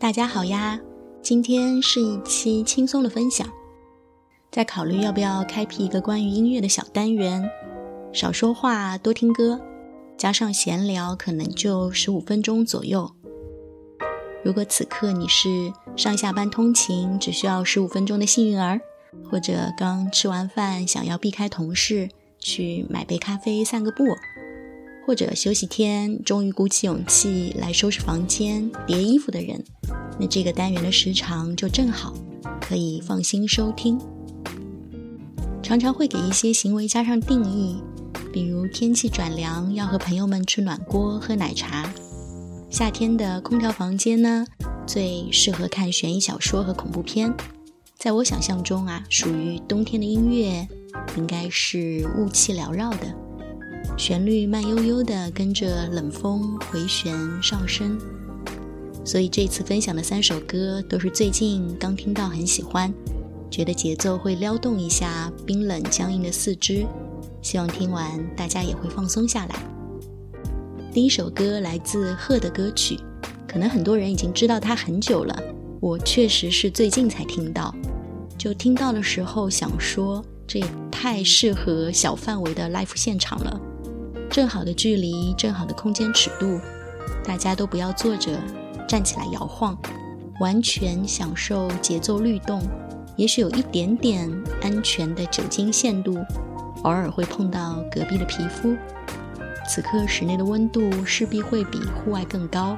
大家好呀，今天是一期轻松的分享，在考虑要不要开辟一个关于音乐的小单元，少说话多听歌，加上闲聊，可能就十五分钟左右。如果此刻你是上下班通勤只需要十五分钟的幸运儿，或者刚吃完饭想要避开同事去买杯咖啡散个步。或者休息天，终于鼓起勇气来收拾房间、叠衣服的人，那这个单元的时长就正好，可以放心收听。常常会给一些行为加上定义，比如天气转凉要和朋友们吃暖锅喝奶茶，夏天的空调房间呢，最适合看悬疑小说和恐怖片。在我想象中啊，属于冬天的音乐应该是雾气缭绕的。旋律慢悠悠地跟着冷风回旋上升，所以这次分享的三首歌都是最近刚听到很喜欢，觉得节奏会撩动一下冰冷僵硬的四肢，希望听完大家也会放松下来。第一首歌来自鹤的歌曲，可能很多人已经知道它很久了，我确实是最近才听到，就听到的时候想说，这也太适合小范围的 live 现场了。正好的距离，正好的空间尺度，大家都不要坐着，站起来摇晃，完全享受节奏律动。也许有一点点安全的酒精限度，偶尔会碰到隔壁的皮肤。此刻室内的温度势必会比户外更高，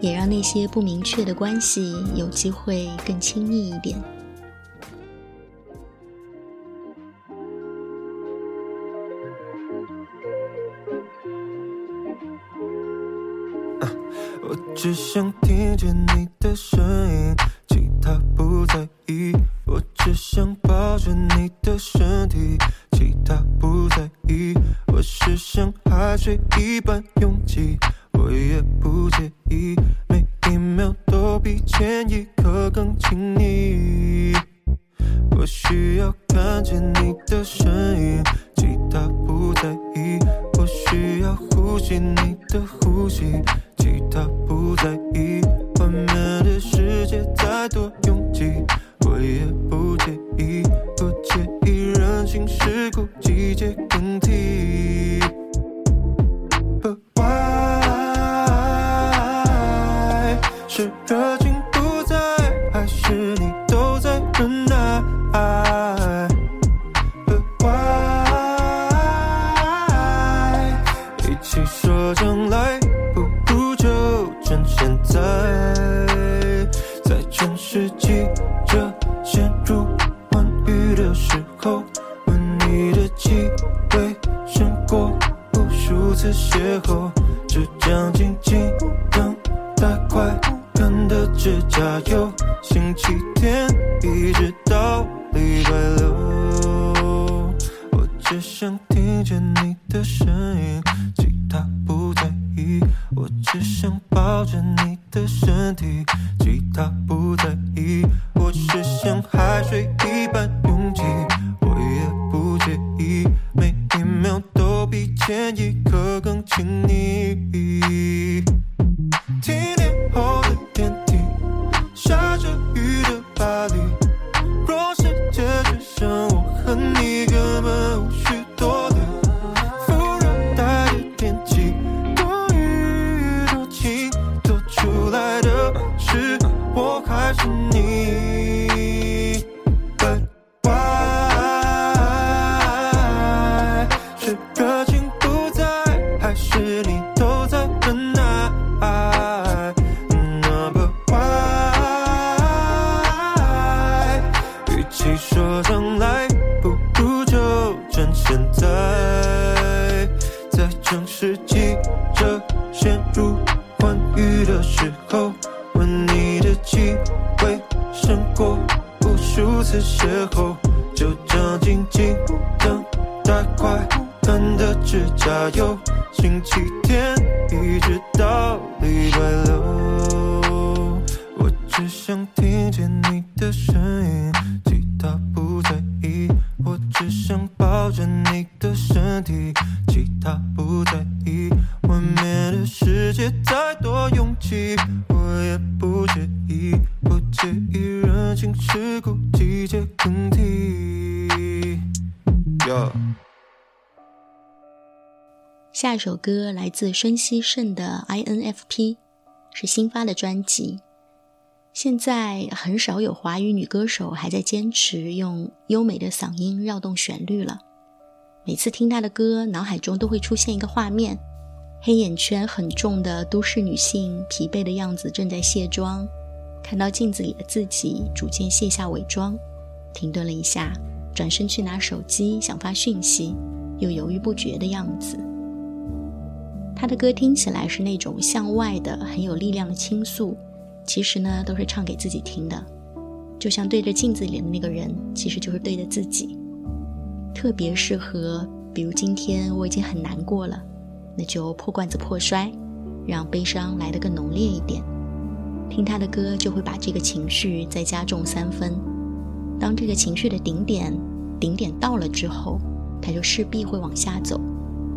也让那些不明确的关系有机会更亲密一点。我只想听见你的声音，其他不在意。我只想抱着你的身体，其他不在意。我是像海水一般拥挤，我也不介意。每一秒都比前一刻更亲密。我需要看见你的身影，季节更替。Why 是热听见你的声音，其他不在意，我只想抱着你的身体，其他不在意。我是像海水一般拥挤，我也不介意，每一秒都比前一刻更亲密。停电后的电梯，下着雨的巴黎。胜过无数次邂逅就这样静静等待快干的指甲油星期天一直到礼拜六我只想听见你的声音其他不在意我只想抱着你的身体其他不在意外面的世界太多拥挤下首歌来自孙熙盛的 INFP，是新发的专辑。现在很少有华语女歌手还在坚持用优美的嗓音绕动旋律了。每次听她的歌，脑海中都会出现一个画面：黑眼圈很重的都市女性，疲惫的样子正在卸妆，看到镜子里的自己，逐渐卸下伪装，停顿了一下，转身去拿手机想发讯息，又犹豫不决的样子。他的歌听起来是那种向外的、很有力量的倾诉。其实呢，都是唱给自己听的，就像对着镜子里的那个人，其实就是对着自己。特别适合，比如今天我已经很难过了，那就破罐子破摔，让悲伤来得更浓烈一点。听他的歌，就会把这个情绪再加重三分。当这个情绪的顶点，顶点到了之后，他就势必会往下走，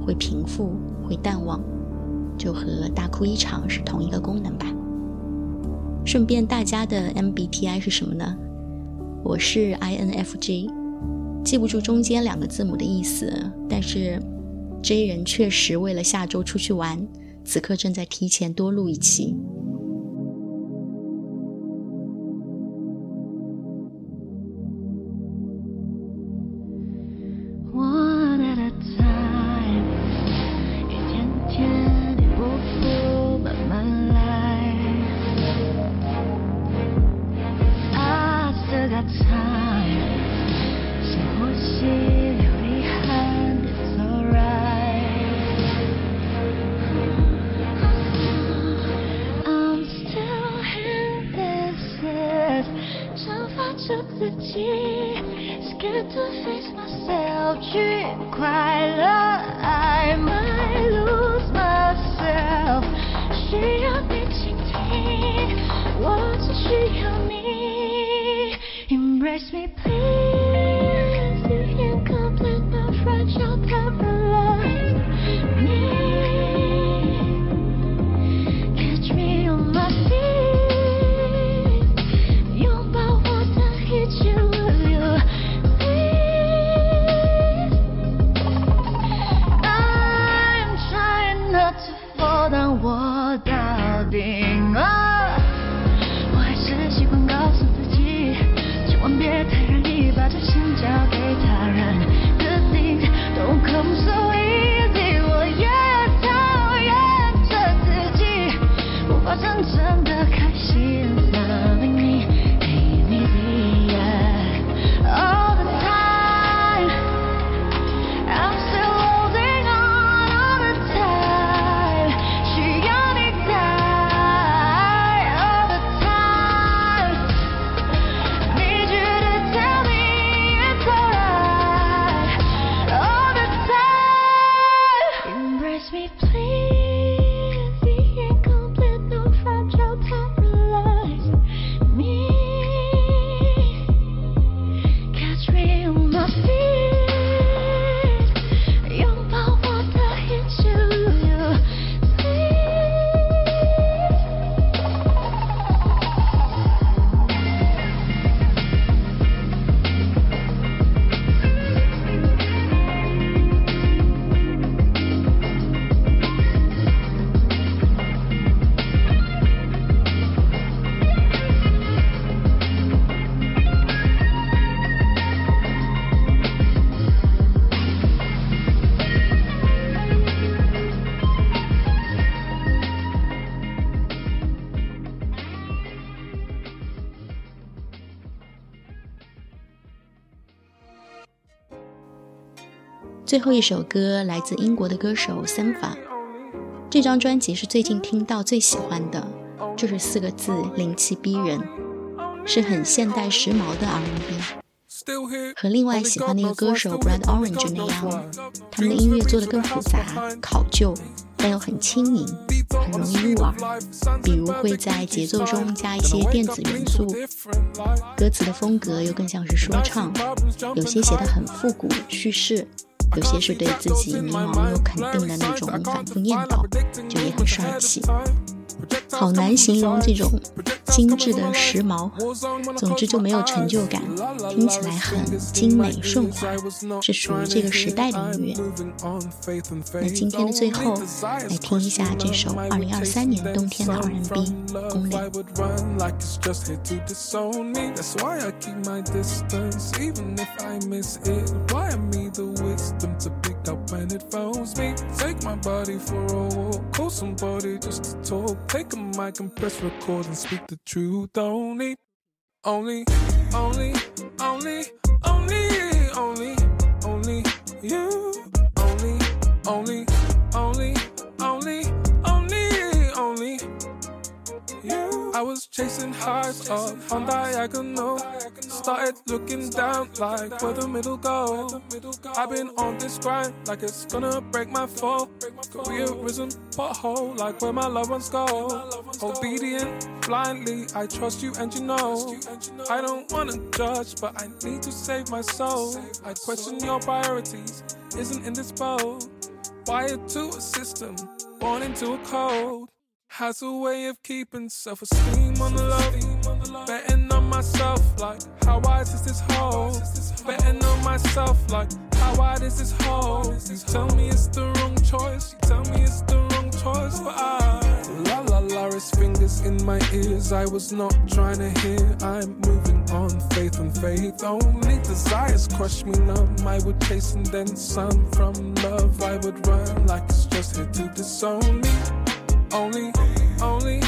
会平复，会淡忘，就和大哭一场是同一个功能吧。顺便，大家的 MBTI 是什么呢？我是 INFJ，记不住中间两个字母的意思，但是 J 人确实为了下周出去玩，此刻正在提前多录一期。curse me, please. 最后一首歌来自英国的歌手 Sampha，这张专辑是最近听到最喜欢的，就是四个字灵气逼人，是很现代时髦的 R&B，和另外喜欢的一个歌手 Brad Orange 那样，他们的音乐做得更复杂、考究，但又很轻盈，很容易入耳。比如会在节奏中加一些电子元素，歌词的风格又更像是说唱，有些写得很复古叙事。有些是对自己迷茫又肯定的那种反复念叨，就也很帅气。好难形容这种精致的时髦，总之就没有成就感，听起来很精美顺滑，是属于这个时代的音乐。那今天的最后，来听一下这首二零二三年冬天的 R&B《宫里》。up when it phones me. Take my body for a walk, call somebody just to talk. Take a mic and press record and speak the truth. Only, only, only, only, only, only, only you. Only, only, only, only, only, only you. I was chasing highs up on diagonal. Started looking down like where the middle go. I've been on this grind like it's gonna break my fall. Could be a risen pothole like where my loved ones go. Obedient, blindly, I trust you and you know. I don't wanna judge, but I need to save my soul. I question your priorities, isn't in this boat. Wired to a system, born into a code. Has a way of keeping self esteem on the low. Betting myself, like, how wise is this hole? Betting on myself, like, how wide is this hole? You tell me it's the wrong choice, you tell me it's the wrong choice, but I. La la la, his fingers in my ears, I was not trying to hear. I'm moving on, faith and faith. Only desires crush me numb. I would chase and then some from love. I would run like it's just here to disown me only, only,